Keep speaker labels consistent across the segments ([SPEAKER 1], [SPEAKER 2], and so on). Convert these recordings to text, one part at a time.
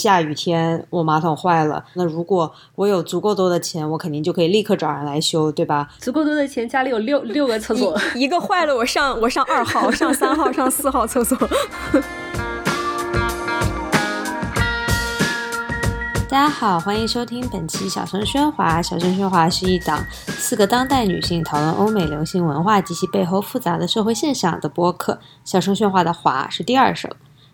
[SPEAKER 1] 下雨天我马桶坏了，那如果我有足够多的钱，我肯定就可以立刻找人来修，对吧？
[SPEAKER 2] 足够多的钱，家里有六六个厕所，
[SPEAKER 3] 一个坏了我上我上二号，上三号，上四号厕所。
[SPEAKER 1] 大家好，欢迎收听本期小声喧哗。小声喧哗是一档四个当代女性讨论欧美流行文化及其背后复杂的社会现象的播客。小声喧哗的“哗”是第二声。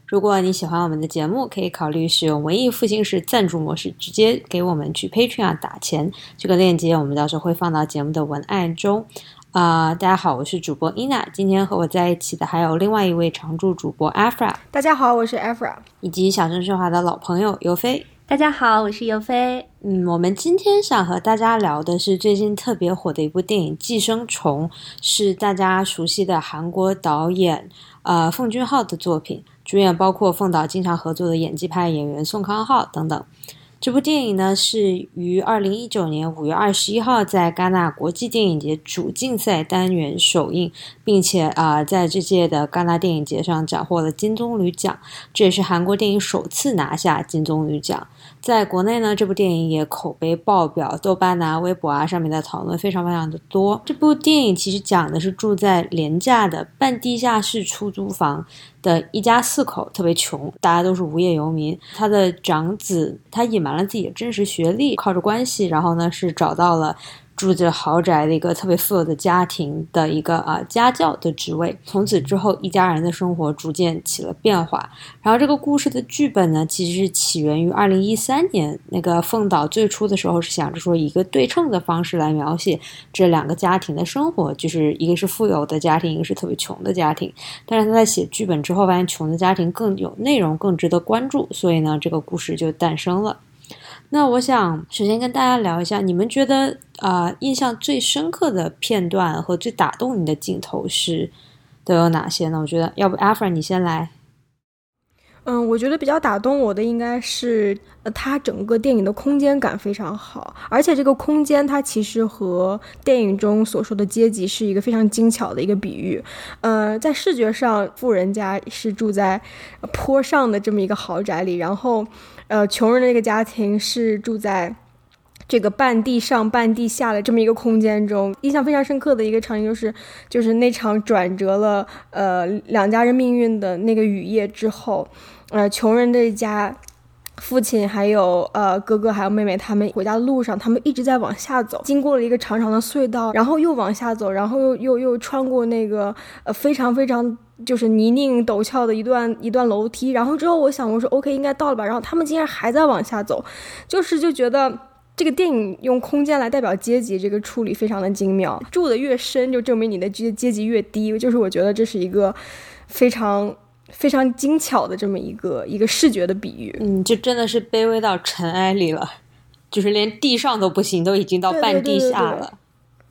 [SPEAKER 1] 如果你喜欢我们的节目，可以考虑使用文艺复兴式赞助模式，直接给我们去 Patreon 打钱。这个链接我们到时候会放到节目的文案中。啊，大家好，我是主播 Ina，今天和我在一起的还有另外一位常驻主播 Afra。
[SPEAKER 3] 大家好，我是 Afra，
[SPEAKER 1] 以及小声说话的老朋友尤飞。
[SPEAKER 2] 大家好，我是尤飞。
[SPEAKER 1] 嗯，我们今天想和大家聊的是最近特别火的一部电影《寄生虫》，是大家熟悉的韩国导演呃奉俊昊的作品，主演包括奉导经常合作的演技派演员宋康昊等等。这部电影呢是于二零一九年五月二十一号在戛纳国际电影节主竞赛单元首映，并且啊在这届的戛纳电影节上斩获了金棕榈奖，这也是韩国电影首次拿下金棕榈奖。在国内呢，这部电影也口碑爆表，豆瓣啊、微博啊上面的讨论非常非常的多。这部电影其实讲的是住在廉价的半地下室出租房的一家四口，特别穷，大家都是无业游民。他的长子他隐瞒了自己的真实学历，靠着关系，然后呢是找到了。住着豪宅的一个特别富有的家庭的一个啊家教的职位，从此之后一家人的生活逐渐起了变化。然后这个故事的剧本呢，其实是起源于二零一三年，那个凤岛最初的时候是想着说以一个对称的方式来描写这两个家庭的生活，就是一个是富有的家庭，一个是特别穷的家庭。但是他在写剧本之后发现穷的家庭更有内容，更值得关注，所以呢这个故事就诞生了。那我想首先跟大家聊一下，你们觉得啊，印象最深刻的片段和最打动你的镜头是都有哪些呢？我觉得要不阿凡你先来。
[SPEAKER 3] 嗯，我觉得比较打动我的应该是，呃，它整个电影的空间感非常好，而且这个空间它其实和电影中所说的阶级是一个非常精巧的一个比喻。呃，在视觉上，富人家是住在坡上的这么一个豪宅里，然后。呃，穷人的那个家庭是住在这个半地上半地下的这么一个空间中。印象非常深刻的一个场景就是，就是那场转折了呃两家人命运的那个雨夜之后，呃，穷人这家父亲还有呃哥哥还有妹妹他们回家的路上，他们一直在往下走，经过了一个长长的隧道，然后又往下走，然后又又又穿过那个呃非常非常。就是泥泞陡峭的一段一段楼梯，然后之后我想我说 OK 应该到了吧，然后他们竟然还在往下走，就是就觉得这个电影用空间来代表阶级，这个处理非常的精妙。住的越深，就证明你的阶阶级越低，就是我觉得这是一个非常非常精巧的这么一个一个视觉的比喻。
[SPEAKER 1] 嗯，就真的是卑微到尘埃里了，就是连地上都不行，都已经到半地下了。
[SPEAKER 3] 对，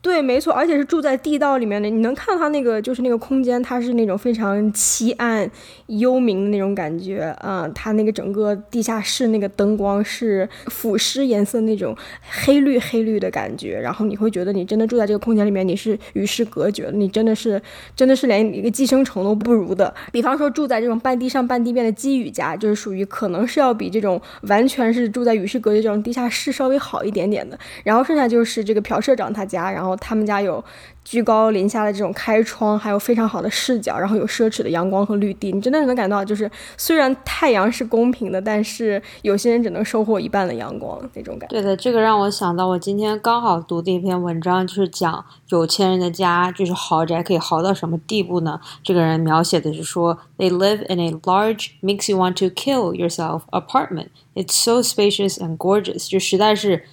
[SPEAKER 3] 对没错，而且是住在地道里面的。你能看到它那个，就是那个空间，它是那种非常凄暗、幽冥的那种感觉啊。它那个整个地下室那个灯光是腐蚀颜色那种黑绿黑绿的感觉，然后你会觉得你真的住在这个空间里面，你是与世隔绝的，你真的是真的是连一个寄生虫都不如的。比方说住在这种半地上半地面的基宇家，就是属于可能是要比这种完全是住在与世隔绝这种地下室稍微好一点点的。然后剩下就是这个朴社长他家，然后。他们家有居高临下的这种开窗，还有非常好的视角，然后有奢侈的阳光和绿地。你真的能感到，就是虽然太阳是公平的，但是有些人只能收获一半的阳光那种感觉。
[SPEAKER 1] 对的，这个让我想到，我今天刚好读的一篇文章，就是讲有钱人的家就是豪宅可以豪到什么地步呢？这个人描写的是说，They live in a large, makes you want to kill yourself apartment. It's so spacious and gorgeous，就实在是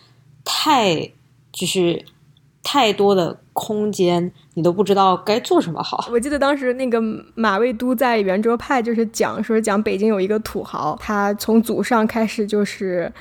[SPEAKER 1] 太就是。太多的空间，你都不知道该做什么好。
[SPEAKER 3] 我记得当时那个马未都在圆桌派就是讲说讲北京有一个土豪，他从祖上开始就是。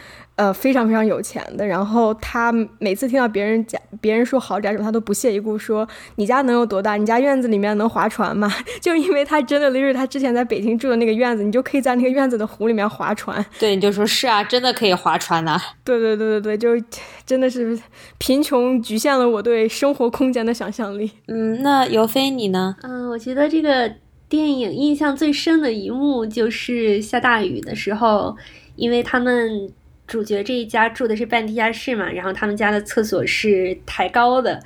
[SPEAKER 3] 呃，非常非常有钱的。然后他每次听到别人讲、别人说豪宅什么，他都不屑一顾，说：“你家能有多大？你家院子里面能划船吗？” 就因为他真的就是他之前在北京住的那个院子，你就可以在那个院子的湖里面划船。
[SPEAKER 1] 对，你就说是啊，真的可以划船 呐。
[SPEAKER 3] 对对对对对，就真的是贫穷局限了我对生活空间的想象力。
[SPEAKER 1] 嗯，那尤飞你呢？
[SPEAKER 2] 嗯，我觉得这个电影印象最深的一幕就是下大雨的时候。因为他们主角这一家住的是半地下室嘛，然后他们家的厕所是抬高的，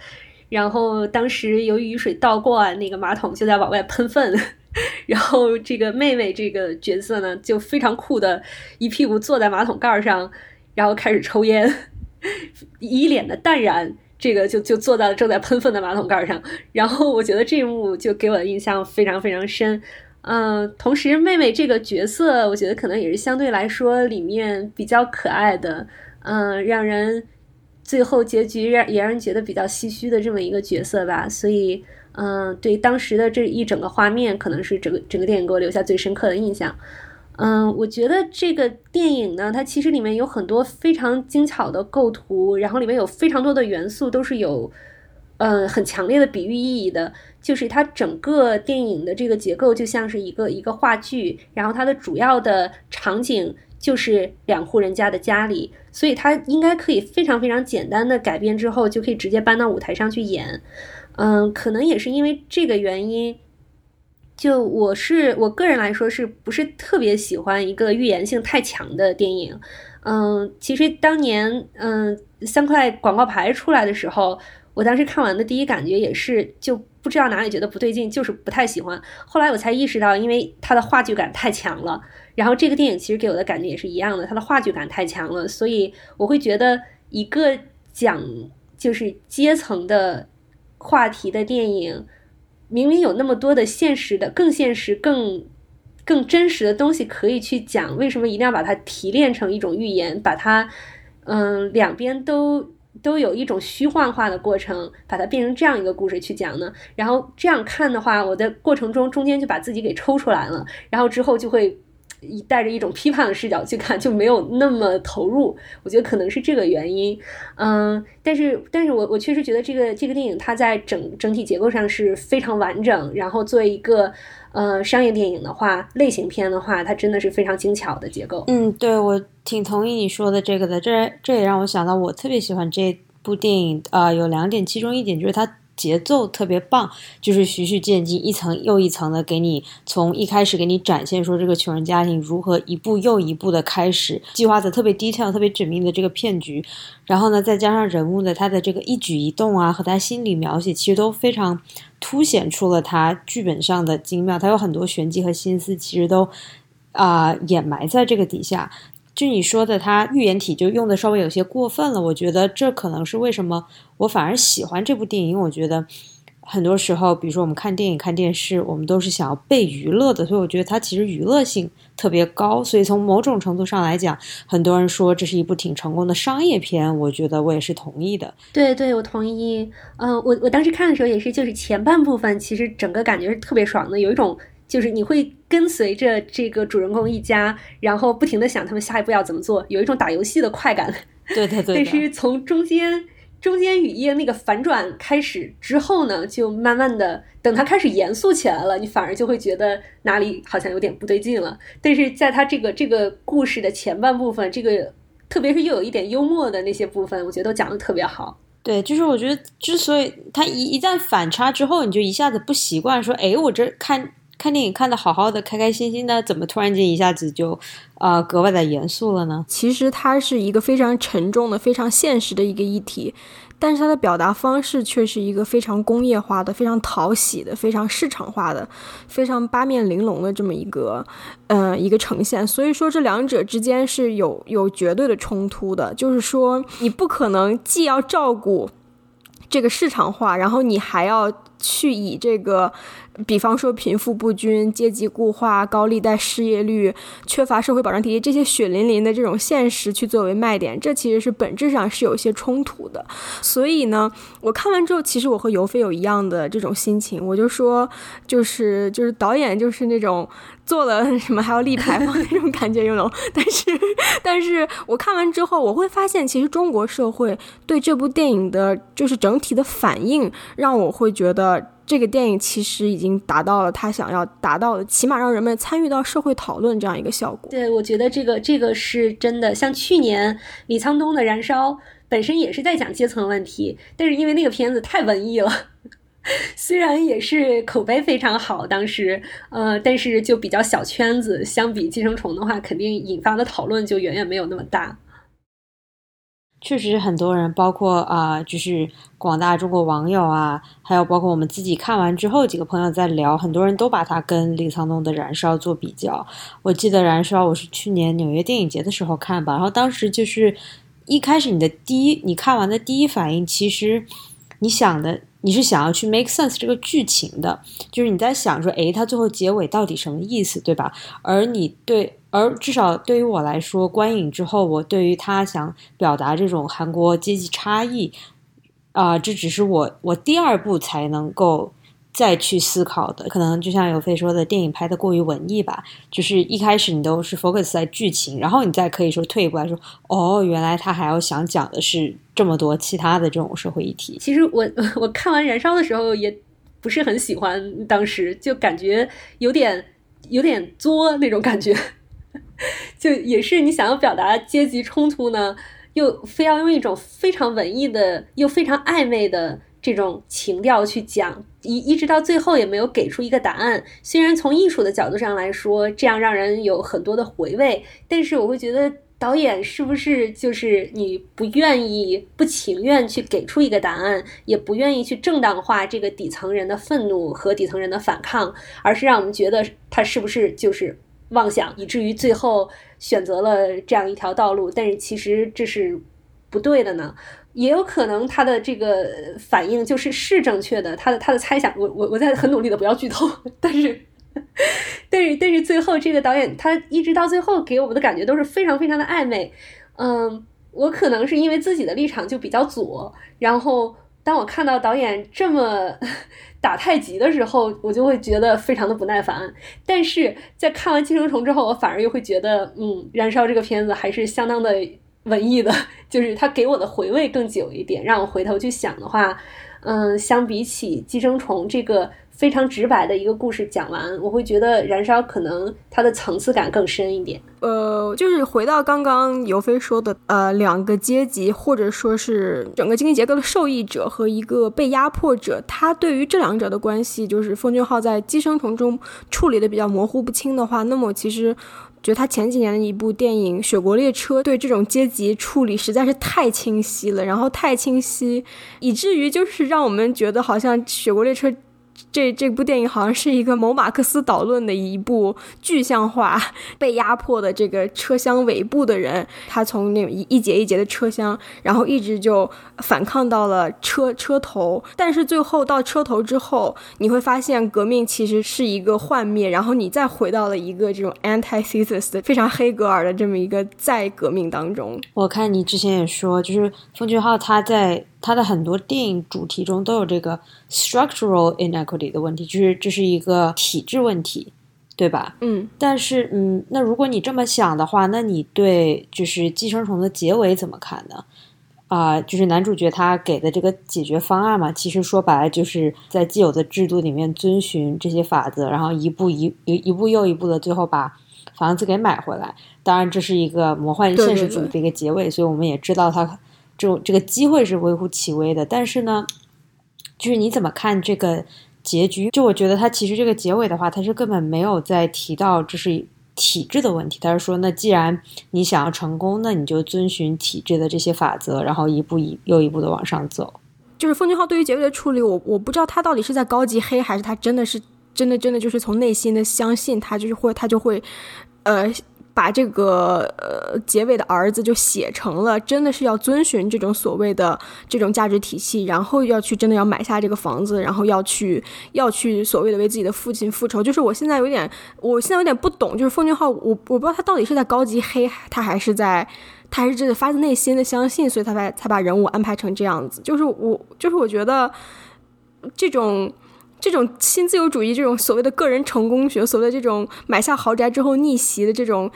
[SPEAKER 2] 然后当时由于雨水倒灌，那个马桶就在往外喷粪，然后这个妹妹这个角色呢，就非常酷的一屁股坐在马桶盖上，然后开始抽烟，一脸的淡然。这个就就坐在了正在喷粪的马桶盖上，然后我觉得这一幕就给我的印象非常非常深，嗯，同时妹妹这个角色，我觉得可能也是相对来说里面比较可爱的，嗯，让人最后结局让也让人觉得比较唏嘘的这么一个角色吧，所以，嗯，对当时的这一整个画面，可能是整个整个电影给我留下最深刻的印象。嗯，我觉得这个电影呢，它其实里面有很多非常精巧的构图，然后里面有非常多的元素都是有，呃，很强烈的比喻意义的。就是它整个电影的这个结构就像是一个一个话剧，然后它的主要的场景就是两户人家的家里，所以它应该可以非常非常简单的改编之后就可以直接搬到舞台上去演。嗯，可能也是因为这个原因。就我是我个人来说，是不是特别喜欢一个预言性太强的电影？嗯，其实当年嗯三块广告牌出来的时候，我当时看完的第一感觉也是就不知道哪里觉得不对劲，就是不太喜欢。后来我才意识到，因为它的话剧感太强了。然后这个电影其实给我的感觉也是一样的，它的话剧感太强了，所以我会觉得一个讲就是阶层的话题的电影。明明有那么多的现实的、更现实、更更真实的东西可以去讲，为什么一定要把它提炼成一种寓言，把它，嗯，两边都都有一种虚幻化的过程，把它变成这样一个故事去讲呢？然后这样看的话，我的过程中中间就把自己给抽出来了，然后之后就会。带着一种批判的视角去看，就没有那么投入。我觉得可能是这个原因，嗯，但是，但是我我确实觉得这个这个电影它在整整体结构上是非常完整。然后作为一个呃商业电影的话，类型片的话，它真的是非常精巧的结构。
[SPEAKER 1] 嗯，对我挺同意你说的这个的。这这也让我想到，我特别喜欢这部电影啊，有两点，其中一点就是它。节奏特别棒，就是循序渐进，一层又一层的给你从一开始给你展现说这个穷人家庭如何一步又一步的开始计划的特别 detail、特别缜密的这个骗局，然后呢，再加上人物的他的这个一举一动啊和他心理描写，其实都非常凸显出了他剧本上的精妙。他有很多玄机和心思，其实都啊掩埋在这个底下。就你说的，他预言体就用的稍微有些过分了。我觉得这可能是为什么我反而喜欢这部电影，因为我觉得很多时候，比如说我们看电影、看电视，我们都是想要被娱乐的，所以我觉得它其实娱乐性特别高。所以从某种程度上来讲，很多人说这是一部挺成功的商业片，我觉得我也是同意的。
[SPEAKER 2] 对，对我同意。嗯，我我当时看的时候也是，就是前半部分其实整个感觉是特别爽的，有一种。就是你会跟随着这个主人公一家，然后不停的想他们下一步要怎么做，有一种打游戏的快感。
[SPEAKER 1] 对对对。
[SPEAKER 2] 但是从中间中间雨夜那个反转开始之后呢，就慢慢的等他开始严肃起来了，你反而就会觉得哪里好像有点不对劲了。但是在他这个这个故事的前半部分，这个特别是又有一点幽默的那些部分，我觉得都讲的特别好。
[SPEAKER 1] 对，就是我觉得之所以他一一旦反差之后，你就一下子不习惯，说哎，我这看。看电影看的好好的，开开心心的，怎么突然间一下子就，呃，格外的严肃了呢？
[SPEAKER 3] 其实它是一个非常沉重的、非常现实的一个议题，但是它的表达方式却是一个非常工业化的、非常讨喜的、非常市场化的、非常八面玲珑的这么一个，呃，一个呈现。所以说这两者之间是有有绝对的冲突的，就是说你不可能既要照顾这个市场化，然后你还要去以这个。比方说，贫富不均、阶级固化、高利贷、失业率、缺乏社会保障体系，这些血淋淋的这种现实去作为卖点，这其实是本质上是有一些冲突的。所以呢，我看完之后，其实我和尤飞有一样的这种心情，我就说，就是就是导演就是那种做了什么还要立牌坊那种感觉，有种。但是，但是我看完之后，我会发现，其实中国社会对这部电影的，就是整体的反应，让我会觉得。这个电影其实已经达到了他想要达到的，起码让人们参与到社会讨论这样一个效果。
[SPEAKER 2] 对，我觉得这个这个是真的。像去年李沧东的《燃烧》本身也是在讲阶层问题，但是因为那个片子太文艺了，虽然也是口碑非常好，当时呃，但是就比较小圈子，相比《寄生虫》的话，肯定引发的讨论就远远没有那么大。
[SPEAKER 1] 确实，很多人，包括啊，就是广大中国网友啊，还有包括我们自己看完之后，几个朋友在聊，很多人都把它跟李沧东的《燃烧》做比较。我记得《燃烧》，我是去年纽约电影节的时候看吧，然后当时就是一开始你的第一，你看完的第一反应，其实你想的。你是想要去 make sense 这个剧情的，就是你在想说，诶，它最后结尾到底什么意思，对吧？而你对，而至少对于我来说，观影之后，我对于他想表达这种韩国阶级差异，啊，这只是我我第二步才能够。再去思考的，可能就像有飞说的，电影拍的过于文艺吧。就是一开始你都是 focus 在剧情，然后你再可以说退一步来说，哦，原来他还要想讲的是这么多其他的这种社会议题。
[SPEAKER 2] 其实我 我看完《燃烧》的时候也不是很喜欢，当时就感觉有点有点作那种感觉，就也是你想要表达阶级冲突呢，又非要用一种非常文艺的又非常暧昧的。这种情调去讲，一一直到最后也没有给出一个答案。虽然从艺术的角度上来说，这样让人有很多的回味，但是我会觉得导演是不是就是你不愿意、不情愿去给出一个答案，也不愿意去正当化这个底层人的愤怒和底层人的反抗，而是让我们觉得他是不是就是妄想，以至于最后选择了这样一条道路。但是其实这是不对的呢。也有可能他的这个反应就是是正确的，他的他的猜想，我我我在很努力的不要剧透，但是，但是但是最后这个导演他一直到最后给我们的感觉都是非常非常的暧昧，嗯，我可能是因为自己的立场就比较左，然后当我看到导演这么 打太极的时候，我就会觉得非常的不耐烦，但是在看完《寄生虫》之后，我反而又会觉得，嗯，《燃烧》这个片子还是相当的。文艺的，就是他给我的回味更久一点，让我回头去想的话，嗯，相比起《寄生虫》这个非常直白的一个故事讲完，我会觉得《燃烧》可能它的层次感更深一点。
[SPEAKER 3] 呃，就是回到刚刚尤飞说的，呃，两个阶级或者说是整个经济结构的受益者和一个被压迫者，他对于这两者的关系，就是奉俊昊在《寄生虫》中处理的比较模糊不清的话，那么其实。觉得他前几年的一部电影《雪国列车》对这种阶级处理实在是太清晰了，然后太清晰，以至于就是让我们觉得好像《雪国列车》。这这部电影好像是一个某马克思导论的一部具象化被压迫的这个车厢尾部的人，他从那一一节一节的车厢，然后一直就反抗到了车车头，但是最后到车头之后，你会发现革命其实是一个幻灭，然后你再回到了一个这种 antithesis 的非常黑格尔的这么一个再革命当中。
[SPEAKER 1] 我看你之前也说，就是奉俊昊他在。他的很多电影主题中都有这个 structural inequity 的问题，就是这是一个体制问题，对吧？
[SPEAKER 3] 嗯。
[SPEAKER 1] 但是，嗯，那如果你这么想的话，那你对就是《寄生虫》的结尾怎么看呢？啊，就是男主角他给的这个解决方案嘛，其实说白了就是在既有的制度里面遵循这些法则，然后一步一一一步又一步的，最后把房子给买回来。当然，这是一个魔幻现实主义的一个结尾，所以我们也知道他。就这个机会是微乎其微的，但是呢，就是你怎么看这个结局？就我觉得他其实这个结尾的话，他是根本没有在提到这是体制的问题。他是说，那既然你想要成功，那你就遵循体制的这些法则，然后一步一又一步的往上走。
[SPEAKER 3] 就是奉俊昊对于结尾的处理，我我不知道他到底是在高级黑，还是他真的是真的真的就是从内心的相信他，就是会他就会呃。把这个呃结尾的儿子就写成了，真的是要遵循这种所谓的这种价值体系，然后要去真的要买下这个房子，然后要去要去所谓的为自己的父亲复仇。就是我现在有点，我现在有点不懂，就是奉俊昊，我我不知道他到底是在高级黑，他还是在他还是真的发自内心的相信，所以他才才把人物安排成这样子。就是我就是我觉得这种。这种新自由主义，这种所谓的个人成功学，所谓的这种买下豪宅之后逆袭的这种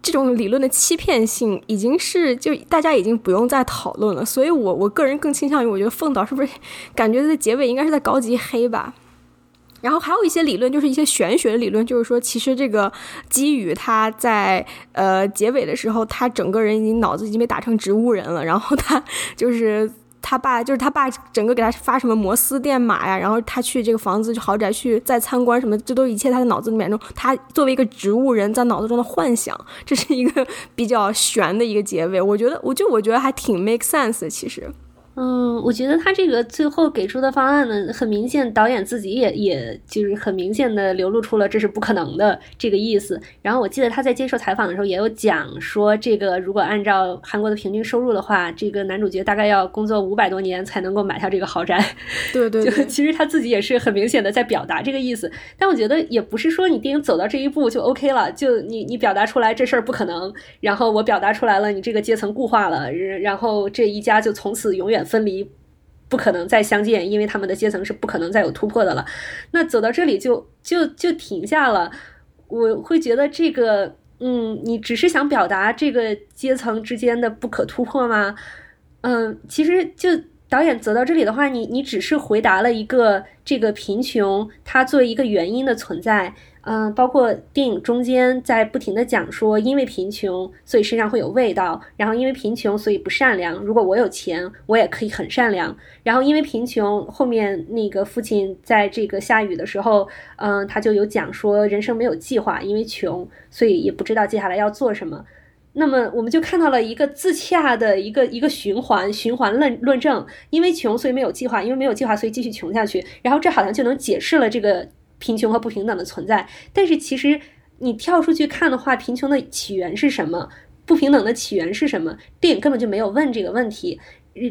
[SPEAKER 3] 这种理论的欺骗性，已经是就大家已经不用再讨论了。所以，我我个人更倾向于，我觉得凤导是不是感觉在结尾应该是在高级黑吧？然后还有一些理论，就是一些玄学的理论，就是说，其实这个基宇他在呃结尾的时候，他整个人已经脑子已经被打成植物人了，然后他 就是。他爸就是他爸，整个给他发什么摩斯电码呀，然后他去这个房子豪宅去再参观什么，这都一切他的脑子里面中，他作为一个植物人在脑子中的幻想，这是一个比较悬的一个结尾。我觉得，我就我觉得还挺 make sense 的，其实。
[SPEAKER 2] 嗯，我觉得他这个最后给出的方案呢，很明显，导演自己也也就是很明显的流露出了这是不可能的这个意思。然后我记得他在接受采访的时候也有讲说，这个如果按照韩国的平均收入的话，这个男主角大概要工作五百多年才能够买下这个豪宅。
[SPEAKER 3] 对对，
[SPEAKER 2] 就其实他自己也是很明显的在表达这个意思。但我觉得也不是说你电影走到这一步就 OK 了，就你你表达出来这事儿不可能，然后我表达出来了，你这个阶层固化了，然后这一家就从此永远。分离，不可能再相见，因为他们的阶层是不可能再有突破的了。那走到这里就就就停下了。我会觉得这个，嗯，你只是想表达这个阶层之间的不可突破吗？嗯，其实就导演走到这里的话，你你只是回答了一个这个贫穷它作为一个原因的存在。嗯，包括电影中间在不停的讲说，因为贫穷，所以身上会有味道；然后因为贫穷，所以不善良。如果我有钱，我也可以很善良。然后因为贫穷，后面那个父亲在这个下雨的时候，嗯，他就有讲说，人生没有计划，因为穷，所以也不知道接下来要做什么。那么我们就看到了一个自洽的一个一个循环循环论论证：因为穷，所以没有计划；因为没有计划，所以继续穷下去。然后这好像就能解释了这个。贫穷和不平等的存在，但是其实你跳出去看的话，贫穷的起源是什么？不平等的起源是什么？电影根本就没有问这个问题，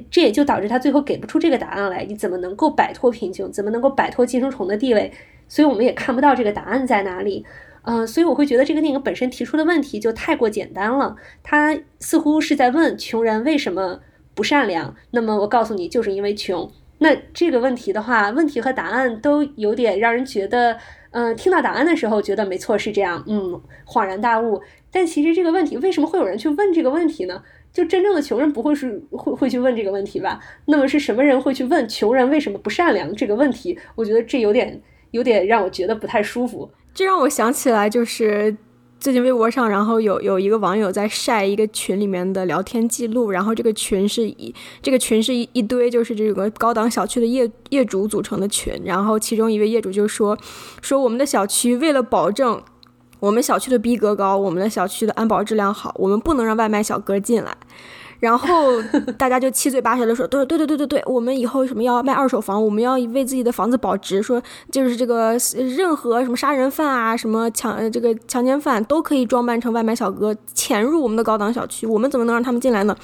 [SPEAKER 2] 这也就导致他最后给不出这个答案来。你怎么能够摆脱贫穷？怎么能够摆脱寄生虫的地位？所以我们也看不到这个答案在哪里。嗯，所以我会觉得这个电影本身提出的问题就太过简单了。他似乎是在问穷人为什么不善良。那么我告诉你，就是因为穷。那这个问题的话，问题和答案都有点让人觉得，嗯，听到答案的时候觉得没错是这样，嗯，恍然大悟。但其实这个问题为什么会有人去问这个问题呢？就真正的穷人不会是会会去问这个问题吧？那么是什么人会去问穷人为什么不善良这个问题？我觉得这有点有点让我觉得不太舒服。
[SPEAKER 3] 这让我想起来就是。最近微博上，然后有有一个网友在晒一个群里面的聊天记录，然后这个群是一这个群是一一堆就是这个高档小区的业业主组成的群，然后其中一位业主就说说我们的小区为了保证我们小区的逼格高，我们的小区的安保质量好，我们不能让外卖小哥进来。然后大家就七嘴八舌的说，对对对对对对，我们以后什么要卖二手房，我们要为自己的房子保值，说就是这个任何什么杀人犯啊，什么强这个强奸犯都可以装扮成外卖小哥潜入我们的高档小区，我们怎么能让他们进来呢？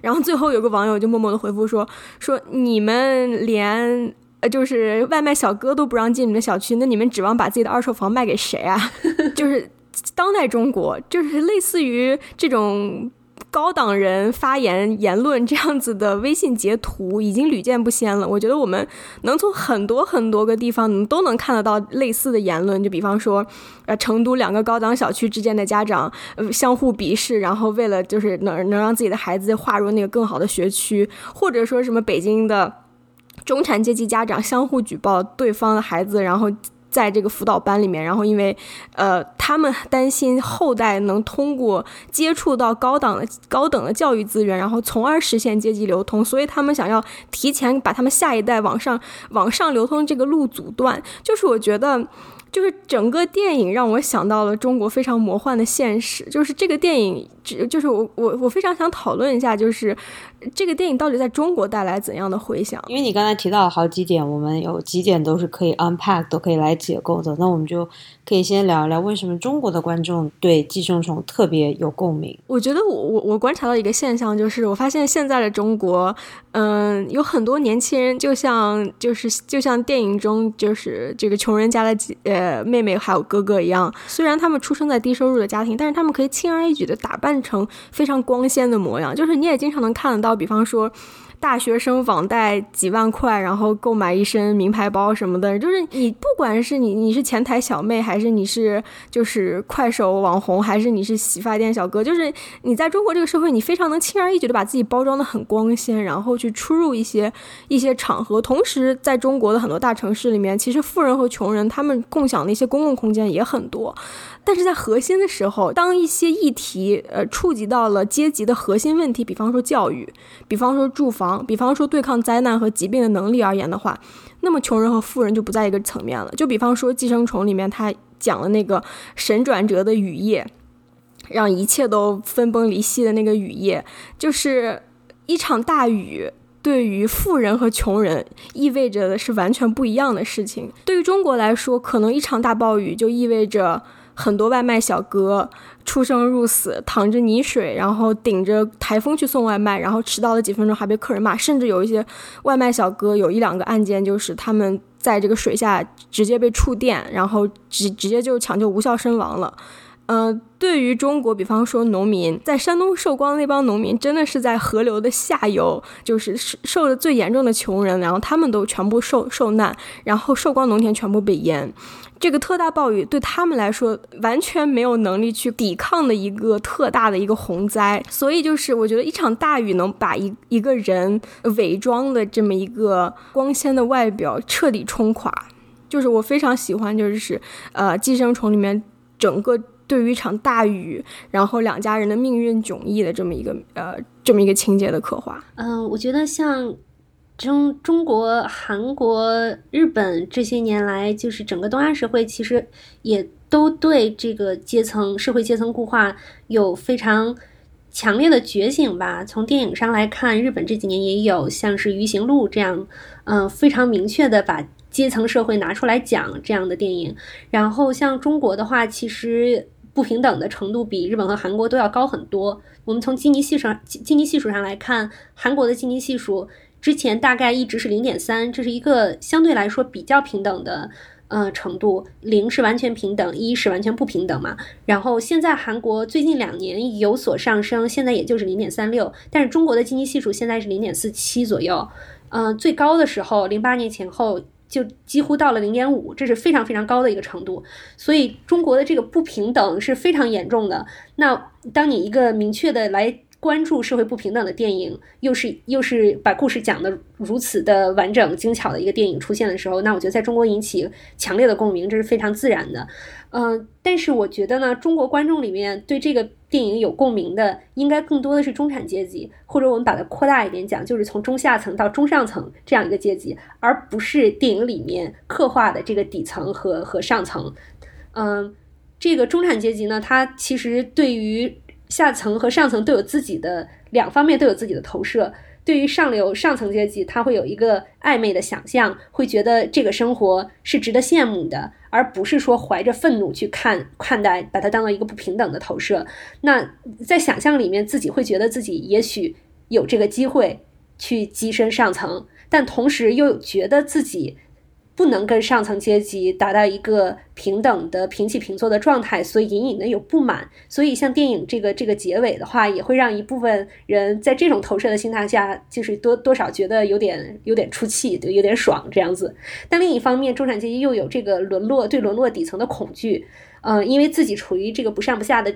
[SPEAKER 3] 然后最后有个网友就默默的回复说，说你们连呃就是外卖小哥都不让进你们的小区，那你们指望把自己的二手房卖给谁啊？就是当代中国，就是类似于这种。高档人发言言论这样子的微信截图已经屡见不鲜了。我觉得我们能从很多很多个地方都能看得到类似的言论，就比方说，呃，成都两个高档小区之间的家长呃相互鄙视，然后为了就是能能让自己的孩子划入那个更好的学区，或者说什么北京的中产阶级家长相互举报对方的孩子，然后。在这个辅导班里面，然后因为，呃，他们担心后代能通过接触到高档的高等的教育资源，然后从而实现阶级流通，所以他们想要提前把他们下一代往上往上流通这个路阻断。就是我觉得。就是整个电影让我想到了中国非常魔幻的现实。就是这个电影，就是我我我非常想讨论一下，就是这个电影到底在中国带来怎样的回响？
[SPEAKER 1] 因为你刚才提到了好几点，我们有几点都是可以 unpack，都可以来解构的。那我们就可以先聊一聊，为什么中国的观众对寄生虫特别有共鸣？
[SPEAKER 3] 我觉得我我我观察到一个现象，就是我发现现在的中国，嗯，有很多年轻人，就像就是就像电影中就是这个穷人家的。呃，妹妹还有哥哥一样，虽然他们出生在低收入的家庭，但是他们可以轻而易举的打扮成非常光鲜的模样。就是你也经常能看得到，比方说。大学生网贷几万块，然后购买一身名牌包什么的，就是你不管是你你是前台小妹，还是你是就是快手网红，还是你是洗发店小哥，就是你在中国这个社会，你非常能轻而易举的把自己包装的很光鲜，然后去出入一些一些场合。同时，在中国的很多大城市里面，其实富人和穷人他们共享的一些公共空间也很多。但是在核心的时候，当一些议题呃触及到了阶级的核心问题，比方说教育，比方说住房。比方说对抗灾难和疾病的能力而言的话，那么穷人和富人就不在一个层面了。就比方说《寄生虫》里面，他讲了那个神转折的雨夜，让一切都分崩离析的那个雨夜，就是一场大雨。对于富人和穷人，意味着的是完全不一样的事情。对于中国来说，可能一场大暴雨就意味着很多外卖小哥出生入死，淌着泥水，然后顶着台风去送外卖，然后迟到了几分钟还被客人骂。甚至有一些外卖小哥有一两个案件，就是他们在这个水下直接被触电，然后直直接就抢救无效身亡了。呃，对于中国，比方说农民在山东寿光那帮农民，真的是在河流的下游，就是受受的最严重的穷人，然后他们都全部受受难，然后寿光农田全部被淹。这个特大暴雨对他们来说完全没有能力去抵抗的一个特大的一个洪灾，所以就是我觉得一场大雨能把一一个人伪装的这么一个光鲜的外表彻底冲垮，就是我非常喜欢，就是呃寄生虫里面整个。对于一场大雨，然后两家人的命运迥异的这么一个呃这么一个情节的刻画，
[SPEAKER 2] 嗯，我觉得像中中国、韩国、日本这些年来，就是整个东亚社会其实也都对这个阶层社会阶层固化有非常强烈的觉醒吧。从电影上来看，日本这几年也有像是《鱼行路》这样，嗯，非常明确的把阶层社会拿出来讲这样的电影。然后像中国的话，其实。不平等的程度比日本和韩国都要高很多。我们从基尼系数，基尼系数上来看，韩国的基尼系数之前大概一直是零点三，这是一个相对来说比较平等的呃程度。零是完全平等，一是完全不平等嘛。然后现在韩国最近两年有所上升，现在也就是零点三六，但是中国的基尼系数现在是零点四七左右。嗯，最高的时候零八年前后。就几乎到了零点五，这是非常非常高的一个程度，所以中国的这个不平等是非常严重的。那当你一个明确的来关注社会不平等的电影，又是又是把故事讲的如此的完整精巧的一个电影出现的时候，那我觉得在中国引起强烈的共鸣，这是非常自然的。嗯，但是我觉得呢，中国观众里面对这个。电影有共鸣的，应该更多的是中产阶级，或者我们把它扩大一点讲，就是从中下层到中上层这样一个阶级，而不是电影里面刻画的这个底层和和上层。嗯，这个中产阶级呢，它其实对于下层和上层都有自己的两方面都有自己的投射。对于上流上层阶级，他会有一个暧昧的想象，会觉得这个生活是值得羡慕的，而不是说怀着愤怒去看看待，把它当做一个不平等的投射。那在想象里面，自己会觉得自己也许有这个机会去跻身上层，但同时又觉得自己。不能跟上层阶级达到一个平等的平起平坐的状态，所以隐隐的有不满。所以像电影这个这个结尾的话，也会让一部分人在这种投射的心态下，就是多 多少觉得有点有点出气，就有点爽这样子。但另一方面，中产阶级又有这个沦落对沦落底层的恐惧，嗯，因为自己处于这个不上不下的。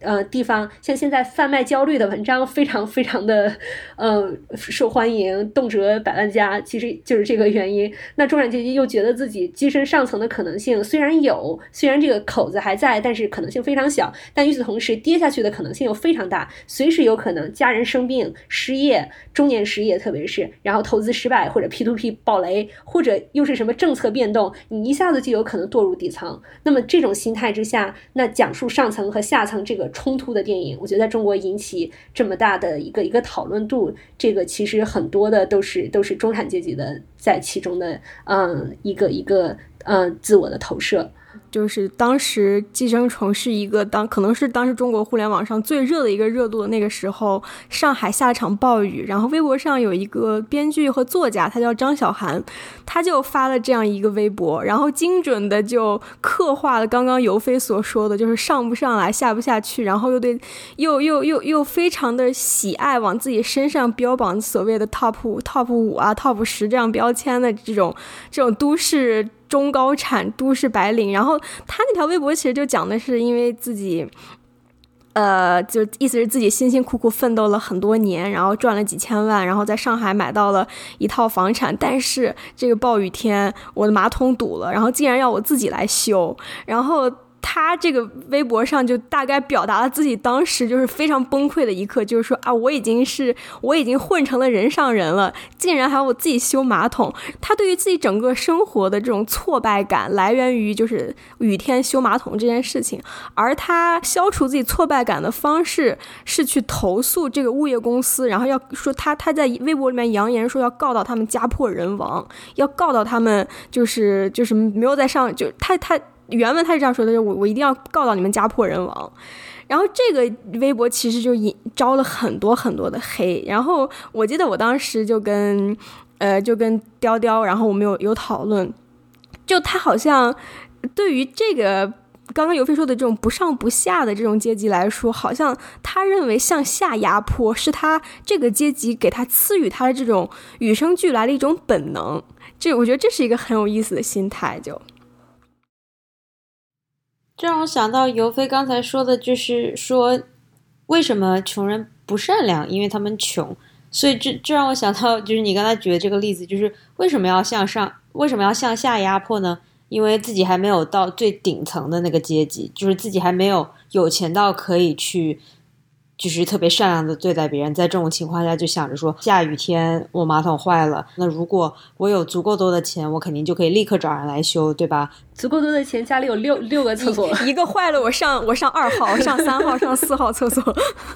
[SPEAKER 2] 呃，地方像现在贩卖焦虑的文章非常非常的，呃，受欢迎，动辄百万加，其实就是这个原因。那中产阶级又觉得自己跻身上层的可能性虽然有，虽然这个口子还在，但是可能性非常小。但与此同时，跌下去的可能性又非常大，随时有可能家人生病、失业、中年失业，特别是然后投资失败或者 P to P 爆雷，或者又是什么政策变动，你一下子就有可能堕入底层。那么这种心态之下，那讲述上层和下层这个。冲突的电影，我觉得在中国引起这么大的一个一个讨论度，这个其实很多的都是都是中产阶级的在其中的，嗯，一个一个嗯自我的投射。
[SPEAKER 3] 就是当时《寄生虫》是一个当可能是当时中国互联网上最热的一个热度的那个时候，上海下了场暴雨，然后微博上有一个编剧和作家，他叫张小涵，他就发了这样一个微博，然后精准的就刻画了刚刚尤飞所说的，就是上不上来，下不下去，然后又对又又又又非常的喜爱往自己身上标榜所谓的 top top 五啊 top 十这样标签的这种这种都市。中高产都市白领，然后他那条微博其实就讲的是，因为自己，呃，就意思是自己辛辛苦苦奋斗了很多年，然后赚了几千万，然后在上海买到了一套房产，但是这个暴雨天我的马桶堵了，然后竟然要我自己来修，然后他这个微博上就大概表达了自己当时就是非常崩溃的一刻，就是说啊，我已经是我已经混成了人上人了，竟然还要我自己修马桶。他对于自己整个生活的这种挫败感来源于就是雨天修马桶这件事情，而他消除自己挫败感的方式是去投诉这个物业公司，然后要说他他在微博里面扬言说要告到他们家破人亡，要告到他们就是就是没有在上就他他。原文他是这样说的：“就我我一定要告到你们家破人亡。”然后这个微博其实就引招了很多很多的黑。然后我记得我当时就跟呃就跟雕雕，然后我们有有讨论，就他好像对于这个刚刚尤飞说的这种不上不下的这种阶级来说，好像他认为向下压迫是他这个阶级给他赐予他的这种与生俱来的一种本能。这我觉得这是一个很有意思的心态，就。
[SPEAKER 1] 这让我想到尤飞刚才说的，就是说，为什么穷人不善良？因为他们穷，所以这这让我想到，就是你刚才举的这个例子，就是为什么要向上，为什么要向下压迫呢？因为自己还没有到最顶层的那个阶级，就是自己还没有有钱到可以去。就是特别善良的对待别人，在这种情况下就想着说，下雨天我马桶坏了，那如果我有足够多的钱，我肯定就可以立刻找人来修，对吧？
[SPEAKER 2] 足够多的钱，家里有六六个厕所，
[SPEAKER 3] 一个坏了我上我上二号，上三号，上四号厕所。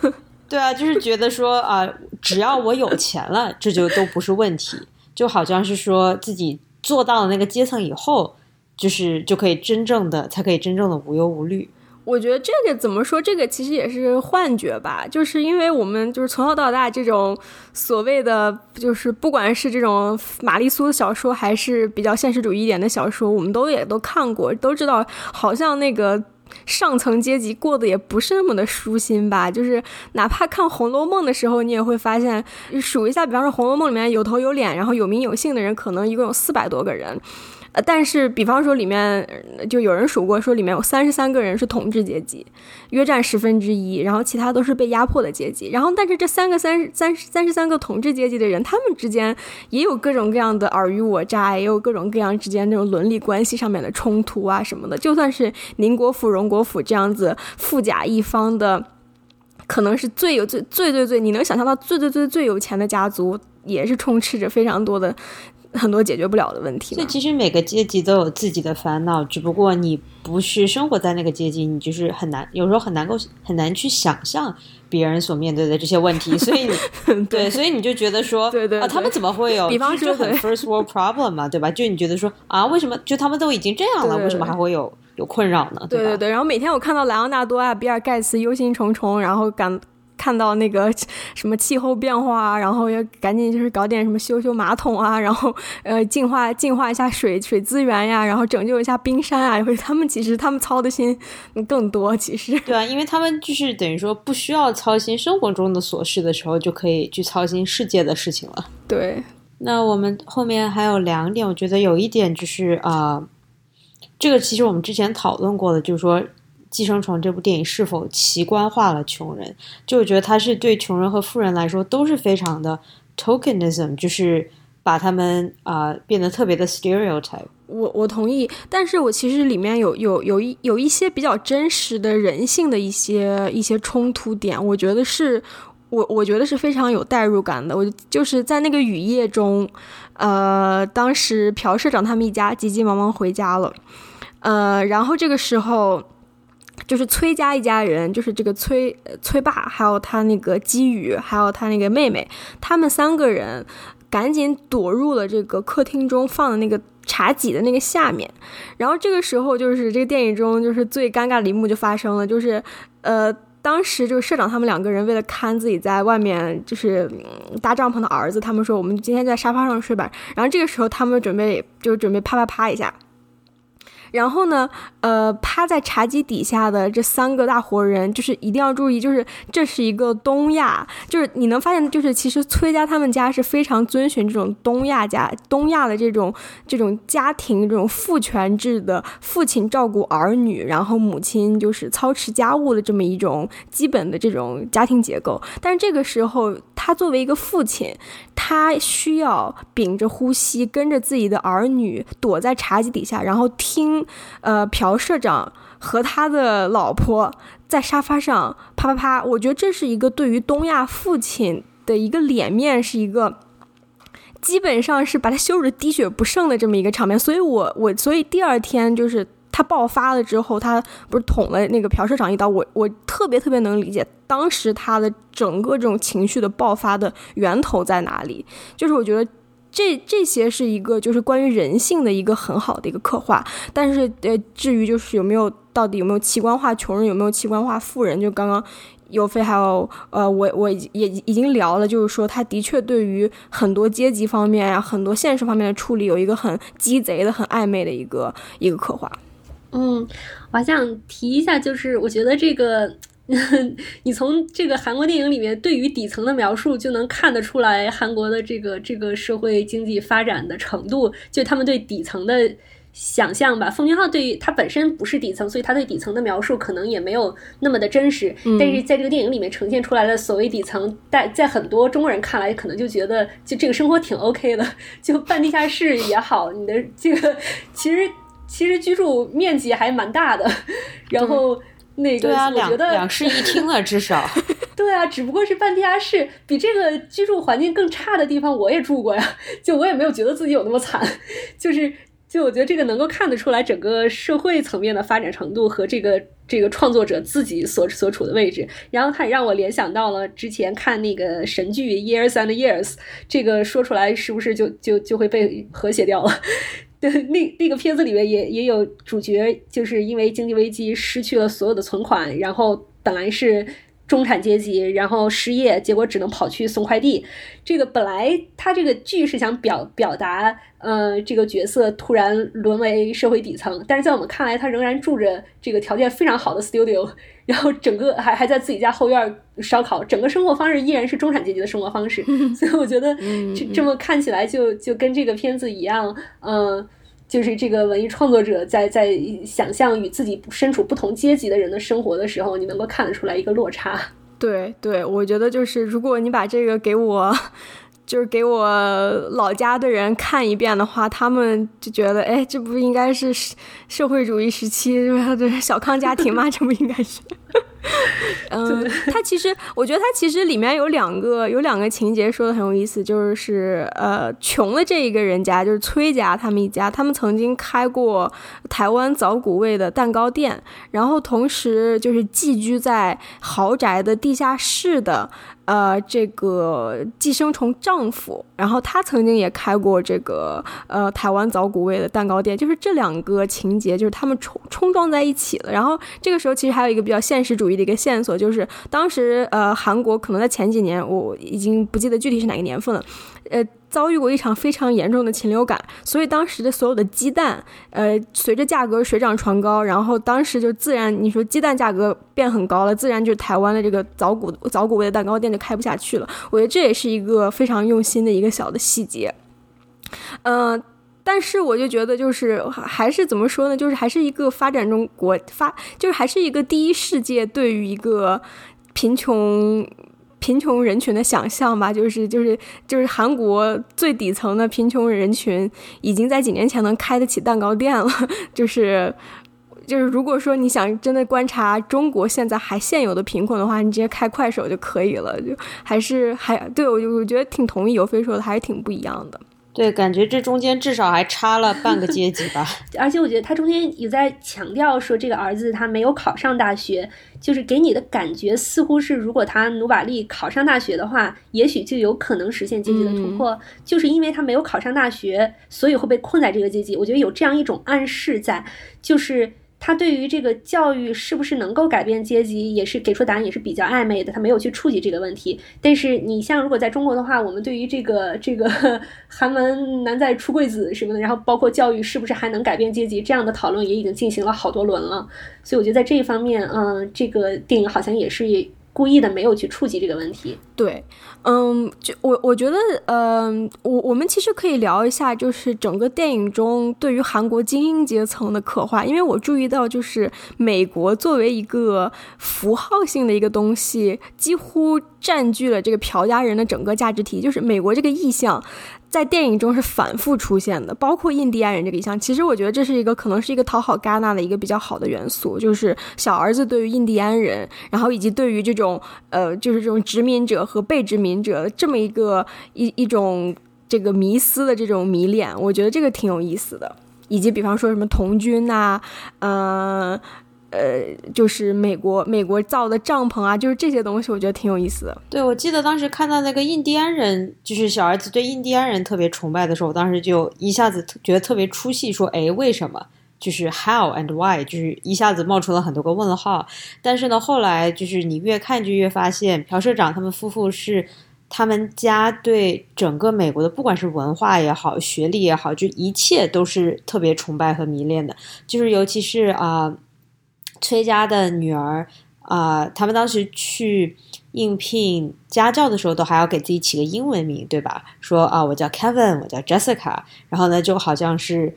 [SPEAKER 1] 对啊，就是觉得说啊，只要我有钱了，这就都不是问题，就好像是说自己做到了那个阶层以后，就是就可以真正的才可以真正的无忧无虑。
[SPEAKER 3] 我觉得这个怎么说？这个其实也是幻觉吧，就是因为我们就是从小到大这种所谓的，就是不管是这种玛丽苏的小说，还是比较现实主义一点的小说，我们都也都看过，都知道好像那个上层阶级过得也不是那么的舒心吧。就是哪怕看《红楼梦》的时候，你也会发现，数一下，比方说《红楼梦》里面有头有脸，然后有名有姓的人，可能一共有四百多个人。呃，但是比方说里面就有人数过，说里面有三十三个人是统治阶级，约占十分之一，然后其他都是被压迫的阶级。然后，但是这三个三三三十三个统治阶级的人，他们之间也有各种各样的尔虞我诈，也有各种各样之间那种伦理关系上面的冲突啊什么的。就算是宁国府、荣国府这样子富甲一方的，可能是最有最最最最你能想象到最最最最有钱的家族，也是充斥着非常多的。很多解决不了的问题，
[SPEAKER 1] 所以其实每个阶级都有自己的烦恼，只不过你不是生活在那个阶级，你就是很难，有时候很难够很难去想象别人所面对的这些问题，所以 对，所以你就觉得说，
[SPEAKER 3] 对对
[SPEAKER 1] 啊，他们怎么会有？
[SPEAKER 3] 比方说
[SPEAKER 1] 很 first world problem 嘛，对吧？就你觉得说啊，为什么就他们都已经这样了，为什么还会有有困扰呢？
[SPEAKER 3] 对对对，然后每天我看到莱昂纳多啊、比尔盖茨忧心忡忡，然后感。看到那个 什么气候变化，然后要赶紧就是搞点什么修修马桶啊，然后呃净化净化一下水水资源呀，然后拯救一下冰山啊，会 他们其实他们操的心更多，其实
[SPEAKER 1] 对啊，因为他们就是等于说不需要操心生活中的琐事的时候，就可以去操心世界的事情了。
[SPEAKER 3] 对，
[SPEAKER 1] 那我们后面还有两点，我觉得有一点就是啊，这个其实我们之前讨论过的，就是说。《寄生虫》这部电影是否奇观化了穷人？就我觉得它是对穷人和富人来说都是非常的 tokenism，就是把他们啊变得特别的 stereotype。
[SPEAKER 3] 我我同意，但是我其实里面有有有一有一些比较真实的人性的一些一些冲突点，我觉得是我我觉得是非常有代入感的。我就是在那个雨夜中，呃，当时朴社长他们一家急急忙忙回家了，呃，然后这个时候。就是崔家一家人，就是这个崔崔爸，还有他那个姬宇，还有他那个妹妹，他们三个人赶紧躲入了这个客厅中放的那个茶几的那个下面。然后这个时候，就是这个电影中就是最尴尬的一幕就发生了，就是呃，当时就是社长他们两个人为了看自己在外面就是搭帐篷的儿子，他们说我们今天在沙发上睡吧。然后这个时候他们准备就准备啪啪啪一下。然后呢，呃，趴在茶几底下的这三个大活人，就是一定要注意，就是这是一个东亚，就是你能发现，就是其实崔家他们家是非常遵循这种东亚家、东亚的这种这种家庭这种父权制的，父亲照顾儿女，然后母亲就是操持家务的这么一种基本的这种家庭结构。但是这个时候。他作为一个父亲，他需要屏着呼吸，跟着自己的儿女躲在茶几底下，然后听，呃，朴社长和他的老婆在沙发上啪啪啪。我觉得这是一个对于东亚父亲的一个脸面，是一个基本上是把他羞辱的滴血不剩的这么一个场面。所以我我所以第二天就是。他爆发了之后，他不是捅了那个朴社长一刀。我我特别特别能理解当时他的整个这种情绪的爆发的源头在哪里。就是我觉得这这些是一个就是关于人性的一个很好的一个刻画。但是呃，至于就是有没有到底有没有器官化穷人，有没有器官化富人，就刚刚尤飞还有呃我我也已经聊了，就是说他的确对于很多阶级方面呀、很多现实方面的处理有一个很鸡贼的、很暧昧的一个一个刻画。
[SPEAKER 2] 嗯，我还想提一下，就是我觉得这个，你从这个韩国电影里面对于底层的描述，就能看得出来韩国的这个这个社会经济发展的程度，就他们对底层的想象吧。奉俊昊对于他本身不是底层，所以他对底层的描述可能也没有那么的真实。但是在这个电影里面呈现出来的所谓底层，在在很多中国人看来，可能就觉得就这个生活挺 OK 的，就办地下室也好，你的这个 其实。其实居住面积还蛮大的，然后那个我觉得
[SPEAKER 1] 两室一厅了，至少。
[SPEAKER 2] 对啊，只不过是半地下室，比这个居住环境更差的地方我也住过呀，就我也没有觉得自己有那么惨，就是就我觉得这个能够看得出来整个社会层面的发展程度和这个这个创作者自己所所处的位置，然后他也让我联想到了之前看那个神剧《Years and Years》，这个说出来是不是就就就会被和谐掉了？那那个片子里面也也有主角，就是因为经济危机失去了所有的存款，然后本来是中产阶级，然后失业，结果只能跑去送快递。这个本来他这个剧是想表表达，呃，这个角色突然沦为社会底层，但是在我们看来，他仍然住着这个条件非常好的 studio，然后整个还还在自己家后院烧烤，整个生活方式依然是中产阶级的生活方式。所以我觉得这这么看起来就就跟这个片子一样，嗯。就是这个文艺创作者在在想象与自己身处不同阶级的人的生活的时候，你能够看得出来一个落差。
[SPEAKER 3] 对对，我觉得就是如果你把这个给我，就是给我老家的人看一遍的话，他们就觉得，哎，这不应该是社会主义时期 就是小康家庭吗？这不应该是。嗯，他其实，我觉得他其实里面有两个有两个情节说的很有意思，就是呃，穷的这一个人家就是崔家他们一家，他们曾经开过台湾早古味的蛋糕店，然后同时就是寄居在豪宅的地下室的。呃，这个寄生虫丈夫，然后他曾经也开过这个呃台湾早古味的蛋糕店，就是这两个情节，就是他们冲冲撞在一起了。然后这个时候其实还有一个比较现实主义的一个线索，就是当时呃韩国可能在前几年，我已经不记得具体是哪个年份了，呃。遭遇过一场非常严重的禽流感，所以当时的所有的鸡蛋，呃，随着价格水涨船高，然后当时就自然，你说鸡蛋价格变很高了，自然就台湾的这个早古早古味的蛋糕店就开不下去了。我觉得这也是一个非常用心的一个小的细节。嗯，但是我就觉得就是还是怎么说呢？就是还是一个发展中国发，就是还是一个第一世界对于一个贫穷。贫穷人群的想象吧，就是就是就是韩国最底层的贫穷人群，已经在几年前能开得起蛋糕店了。就 是就是，如果说你想真的观察中国现在还现有的贫困的话，你直接开快手就可以了。就还是还对我我觉得挺同意尤飞说的，还是挺不一样的。
[SPEAKER 1] 对，感觉这中间至少还差了半个阶级吧。
[SPEAKER 2] 而且我觉得他中间也在强调说，这个儿子他没有考上大学，就是给你的感觉似乎是，如果他努把力考上大学的话，也许就有可能实现阶级的突破。就是因为他没有考上大学，所以会被困在这个阶级。我觉得有这样一种暗示在，就是。他对于这个教育是不是能够改变阶级，也是给出答案也是比较暧昧的。他没有去触及这个问题。但是你像如果在中国的话，我们对于这个这个 寒门难再出贵子什么的，然后包括教育是不是还能改变阶级这样的讨论，也已经进行了好多轮了。所以我觉得在这一方面，嗯，这个电影好像也是故意的没有去触及这个问题。
[SPEAKER 3] 对，嗯，就我我觉得，嗯，我我们其实可以聊一下，就是整个电影中对于韩国精英阶层的刻画，因为我注意到，就是美国作为一个符号性的一个东西，几乎占据了这个朴家人的整个价值体，就是美国这个意象。在电影中是反复出现的，包括印第安人这个意象。其实我觉得这是一个可能是一个讨好戛纳的一个比较好的元素，就是小儿子对于印第安人，然后以及对于这种呃，就是这种殖民者和被殖民者这么一个一一种这个迷思的这种迷恋，我觉得这个挺有意思的。以及比方说什么童军呐，嗯。呃就是美国美国造的帐篷啊，就是这些东西，我觉得挺有意思的。
[SPEAKER 1] 对，我记得当时看到那个印第安人，就是小儿子对印第安人特别崇拜的时候，我当时就一下子觉得特别出戏，说，哎，为什么？就是 how and why，就是一下子冒出了很多个问号。但是呢，后来就是你越看就越发现，朴社长他们夫妇是他们家对整个美国的，不管是文化也好，学历也好，就一切都是特别崇拜和迷恋的。就是尤其是啊。崔家的女儿啊，他们当时去应聘家教的时候，都还要给自己起个英文名，对吧？说啊，我叫 Kevin，我叫 Jessica，然后呢，就好像是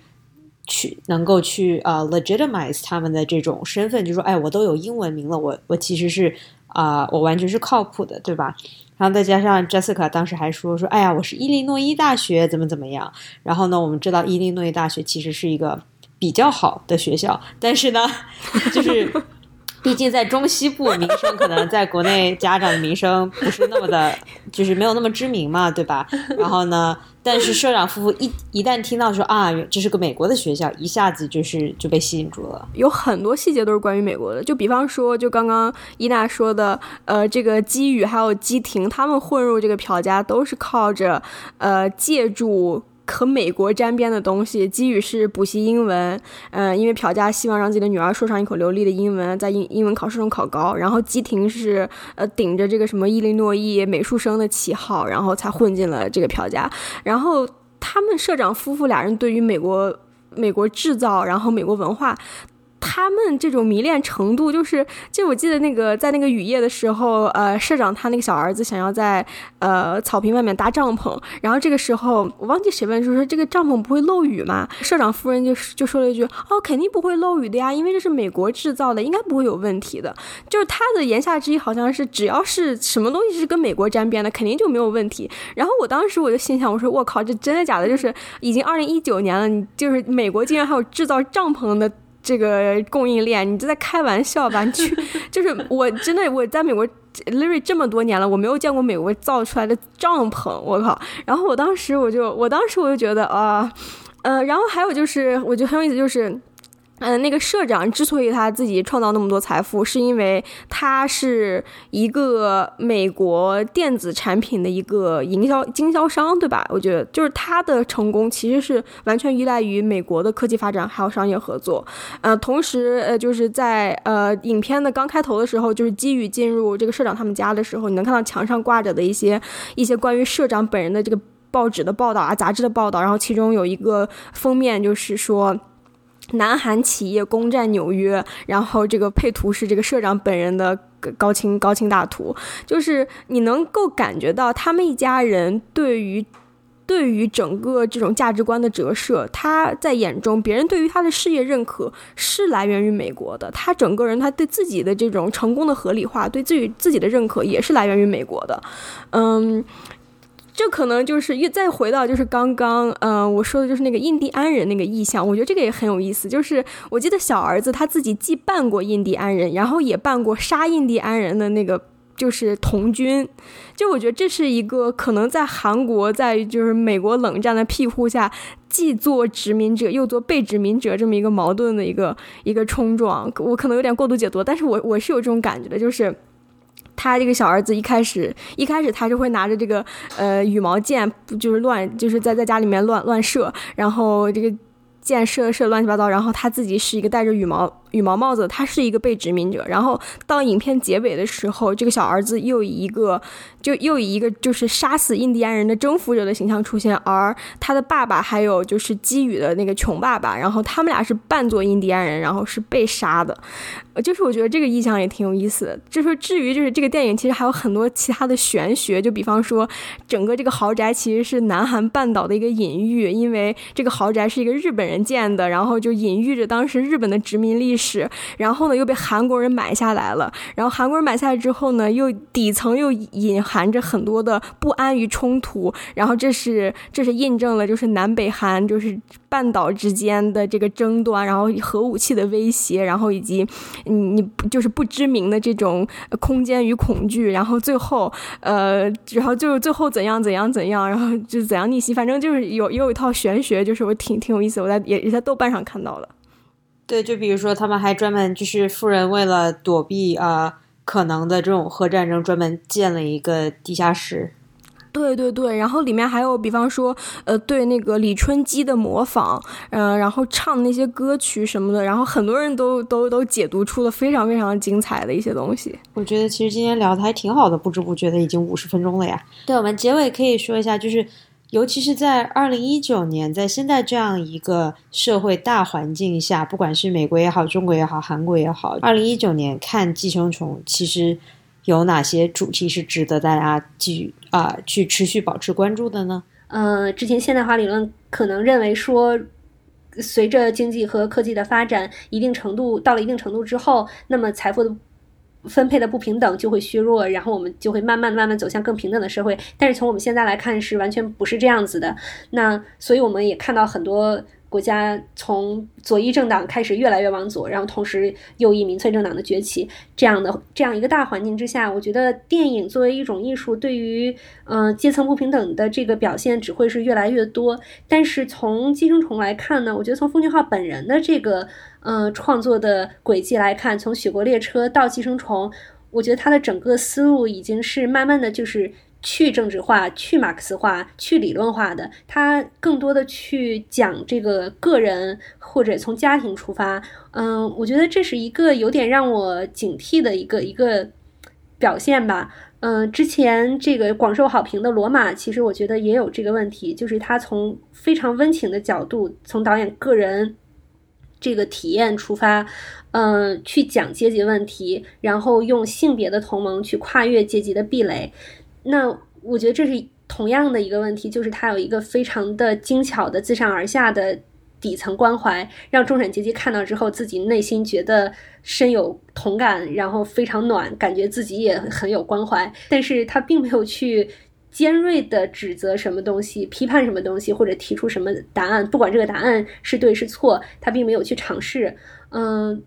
[SPEAKER 1] 去能够去呃 legitimize 他们的这种身份，就说，哎，我都有英文名了，我我其实是啊，我完全是靠谱的，对吧？然后再加上 Jessica 当时还说说，哎呀，我是伊利诺伊大学怎么怎么样？然后呢，我们知道伊利诺伊大学其实是一个。比较好的学校，但是呢，就是毕竟在中西部，名声可能在国内家长的名声不是那么的，就是没有那么知名嘛，对吧？然后呢，但是社长夫妇一一旦听到说啊，这是个美国的学校，一下子就是就被吸引住了。
[SPEAKER 3] 有很多细节都是关于美国的，就比方说，就刚刚伊娜说的，呃，这个基宇还有基婷他们混入这个朴家，都是靠着呃借助。和美国沾边的东西，基宇是补习英文，嗯，因为朴家希望让自己的女儿说上一口流利的英文，在英英文考试中考高。然后基婷是呃顶着这个什么伊利诺伊美术生的旗号，然后才混进了这个朴家。然后他们社长夫妇俩人对于美国美国制造，然后美国文化。他们这种迷恋程度，就是，就我记得那个在那个雨夜的时候，呃，社长他那个小儿子想要在呃草坪外面搭帐篷，然后这个时候我忘记谁问就说这个帐篷不会漏雨吗？社长夫人就就说了一句哦，肯定不会漏雨的呀，因为这是美国制造的，应该不会有问题的。就是他的言下之意好像是只要是什么东西是跟美国沾边的，肯定就没有问题。然后我当时我就心想，我说我靠，这真的假的？就是已经二零一九年了，你就是美国竟然还有制造帐篷的。这个供应链，你就在开玩笑吧？你去，就是我真的我在美国 l i r y 这么多年了，我没有见过美国造出来的帐篷，我靠！然后我当时我就，我当时我就觉得啊，呃，然后还有就是，我觉得很有意思，就是。嗯，那个社长之所以他自己创造那么多财富，是因为他是一个美国电子产品的一个营销经销商，对吧？我觉得就是他的成功其实是完全依赖于美国的科技发展还有商业合作。呃，同时呃，就是在呃影片的刚开头的时候，就是基于进入这个社长他们家的时候，你能看到墙上挂着的一些一些关于社长本人的这个报纸的报道啊、杂志的报道，然后其中有一个封面就是说。南韩企业攻占纽约，然后这个配图是这个社长本人的高清高清大图，就是你能够感觉到他们一家人对于对于整个这种价值观的折射，他在眼中别人对于他的事业认可是来源于美国的，他整个人他对自己的这种成功的合理化，对自己自己的认可也是来源于美国的，嗯。这可能就是又再回到就是刚刚，嗯，我说的就是那个印第安人那个意象，我觉得这个也很有意思。就是我记得小儿子他自己既扮过印第安人，然后也扮过杀印第安人的那个就是童军。就我觉得这是一个可能在韩国在就是美国冷战的庇护下，既做殖民者又做被殖民者这么一个矛盾的一个一个冲撞。我可能有点过度解读，但是我我是有这种感觉的，就是。他这个小儿子一开始一开始他就会拿着这个呃羽毛箭，就是乱就是在在家里面乱乱射，然后这个箭射射乱七八糟，然后他自己是一个带着羽毛羽毛帽子他是一个被殖民者，然后到影片结尾的时候，这个小儿子又以一个就又以一个就是杀死印第安人的征服者的形象出现，而他的爸爸还有就是基宇的那个穷爸爸，然后他们俩是扮作印第安人，然后是被杀的。就是我觉得这个意象也挺有意思的。就是至于就是这个电影，其实还有很多其他的玄学，就比方说，整个这个豪宅其实是南韩半岛的一个隐喻，因为这个豪宅是一个日本人建的，然后就隐喻着当时日本的殖民历史。然后呢，又被韩国人买下来了。然后韩国人买下来之后呢，又底层又隐含着很多的不安与冲突。然后这是这是印证了，就是南北韩就是半岛之间的这个争端，然后核武器的威胁，然后以及。你你就是不知名的这种空间与恐惧，然后最后呃，然后就最后怎样怎样怎样，然后就怎样逆袭，反正就是有也有一套玄学，就是我挺挺有意思，我在也也在豆瓣上看到了。
[SPEAKER 1] 对，就比如说他们还专门就是富人为了躲避啊可能的这种核战争，专门建了一个地下室。
[SPEAKER 3] 对对对，然后里面还有，比方说，呃，对那个李春基的模仿，嗯，然后唱那些歌曲什么的，然后很多人都都都解读出了非常非常精彩的一些东西。
[SPEAKER 1] 我觉得其实今天聊的还挺好的，不知不觉的已经五十分钟了呀。对，我们结尾可以说一下，就是尤其是在二零一九年，在现在这样一个社会大环境下，不管是美国也好，中国也好，韩国也好，二零一九年看《寄生虫》，其实。有哪些主题是值得大家继续啊去持续保持关注的呢？
[SPEAKER 2] 呃，之前现代化理论可能认为说，随着经济和科技的发展，一定程度到了一定程度之后，那么财富的分配的不平等就会削弱，然后我们就会慢慢慢慢走向更平等的社会。但是从我们现在来看，是完全不是这样子的。那所以我们也看到很多。国家从左翼政党开始越来越往左，然后同时右翼民粹政党的崛起，这样的这样一个大环境之下，我觉得电影作为一种艺术，对于嗯阶层不平等的这个表现只会是越来越多。但是从《寄生虫》来看呢，我觉得从奉俊昊本人的这个嗯创作的轨迹来看，从《雪国列车》到《寄生虫》，我觉得他的整个思路已经是慢慢的就是。去政治化、去马克思化、去理论化的，他更多的去讲这个个人或者从家庭出发。嗯，我觉得这是一个有点让我警惕的一个一个表现吧。嗯，之前这个广受好评的《罗马》，其实我觉得也有这个问题，就是他从非常温情的角度，从导演个人这个体验出发，嗯，去讲阶级问题，然后用性别的同盟去跨越阶级的壁垒。那我觉得这是同样的一个问题，就是它有一个非常的精巧的自上而下的底层关怀，让中产阶级看到之后，自己内心觉得深有同感，然后非常暖，感觉自己也很有关怀。但是他并没有去尖锐的指责什么东西，批判什么东西，或者提出什么答案，不管这个答案是对是错，他并没有去尝试。嗯，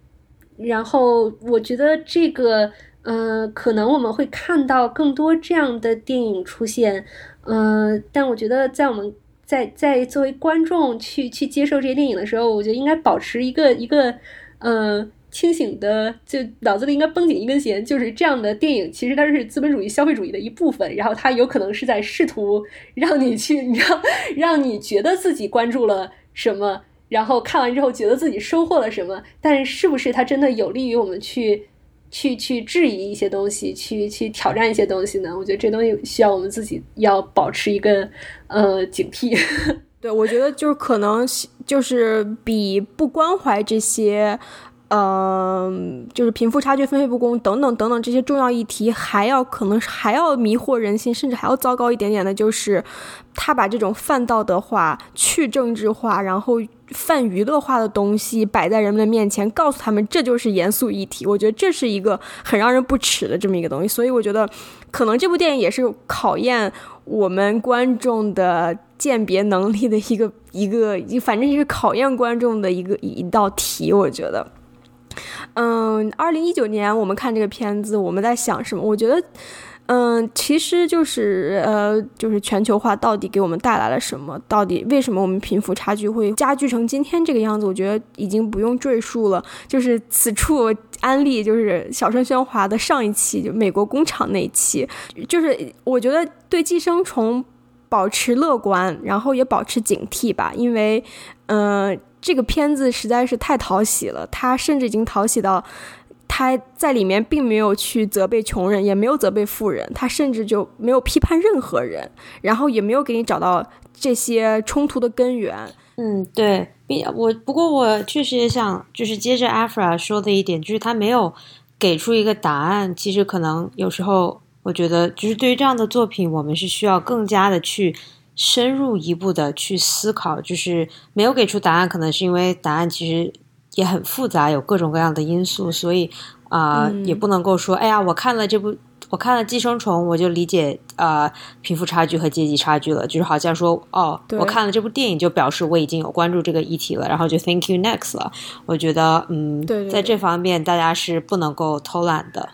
[SPEAKER 2] 然后我觉得这个。嗯，可能我们会看到更多这样的电影出现，嗯，但我觉得在我们在在作为观众去去接受这些电影的时候，我觉得应该保持一个一个呃清醒的，就脑子里应该绷紧一根弦，就是这样的电影其实它是资本主义消费主义的一部分，然后它有可能是在试图让你去你知道让你觉得自己关注了什么，然后看完之后觉得自己收获了什么，但是不是它真的有利于我们去？去去质疑一些东西，去去挑战一些东西呢？我觉得这东西需要我们自己要保持一个呃警惕。
[SPEAKER 3] 对，我觉得就是可能就是比不关怀这些。嗯，就是贫富差距、分配不公等等等等这些重要议题，还要可能还要迷惑人心，甚至还要糟糕一点点的，就是他把这种泛道德化、去政治化，然后泛娱乐化的东西摆在人们的面前，告诉他们这就是严肃议题。我觉得这是一个很让人不齿的这么一个东西。所以我觉得，可能这部电影也是考验我们观众的鉴别能力的一个一个，反正是考验观众的一个一道题。我觉得。嗯，二零一九年我们看这个片子，我们在想什么？我觉得，嗯，其实就是呃，就是全球化到底给我们带来了什么？到底为什么我们贫富差距会加剧成今天这个样子？我觉得已经不用赘述了。就是此处安利，就是小声喧哗的上一期，就美国工厂那一期，就是我觉得对寄生虫。保持乐观，然后也保持警惕吧，因为，嗯，这个片子实在是太讨喜了，他甚至已经讨喜到他在里面并没有去责备穷人，也没有责备富人，他甚至就没有批判任何人，然后也没有给你找到这些冲突的根源。
[SPEAKER 1] 嗯，对，并我不过我确实也想就是接着 Afra 说的一点，就是他没有给出一个答案，其实可能有时候。我觉得，就是对于这样的作品，我们是需要更加的去深入一步的去思考。就是没有给出答案，可能是因为答案其实也很复杂，有各种各样的因素，所以啊，也不能够说，哎呀，我看了这部，我看了《寄生虫》，我就理解啊贫富差距和阶级差距了。就是好像说，哦，我看了这部电影，就表示我已经有关注这个议题了，然后就 Thank you next 了。我觉得，嗯，在这方面，大家是不能够偷懒的。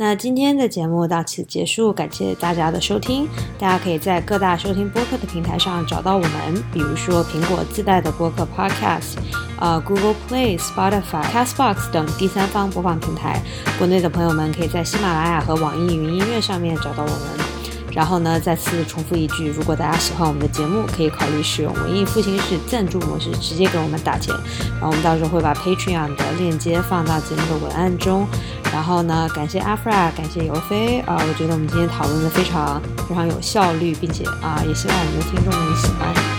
[SPEAKER 1] 那今天的节目到此结束，感谢大家的收听。大家可以在各大收听播客的平台上找到我们，比如说苹果自带的播客 Podcast，啊，Google Play、Spotify、Castbox 等第三方播放平台。国内的朋友们可以在喜马拉雅和网易云音乐上面找到我们。然后呢，再次重复一句，如果大家喜欢我们的节目，可以考虑使用文艺复兴式赞助模式，直接给我们打钱。然后我们到时候会把 Patreon 的链接放到节目的文案中。然后呢，感谢 Afra，感谢尤飞啊，我觉得我们今天讨论的非常非常有效率，并且啊，也希望我们的听众们喜欢。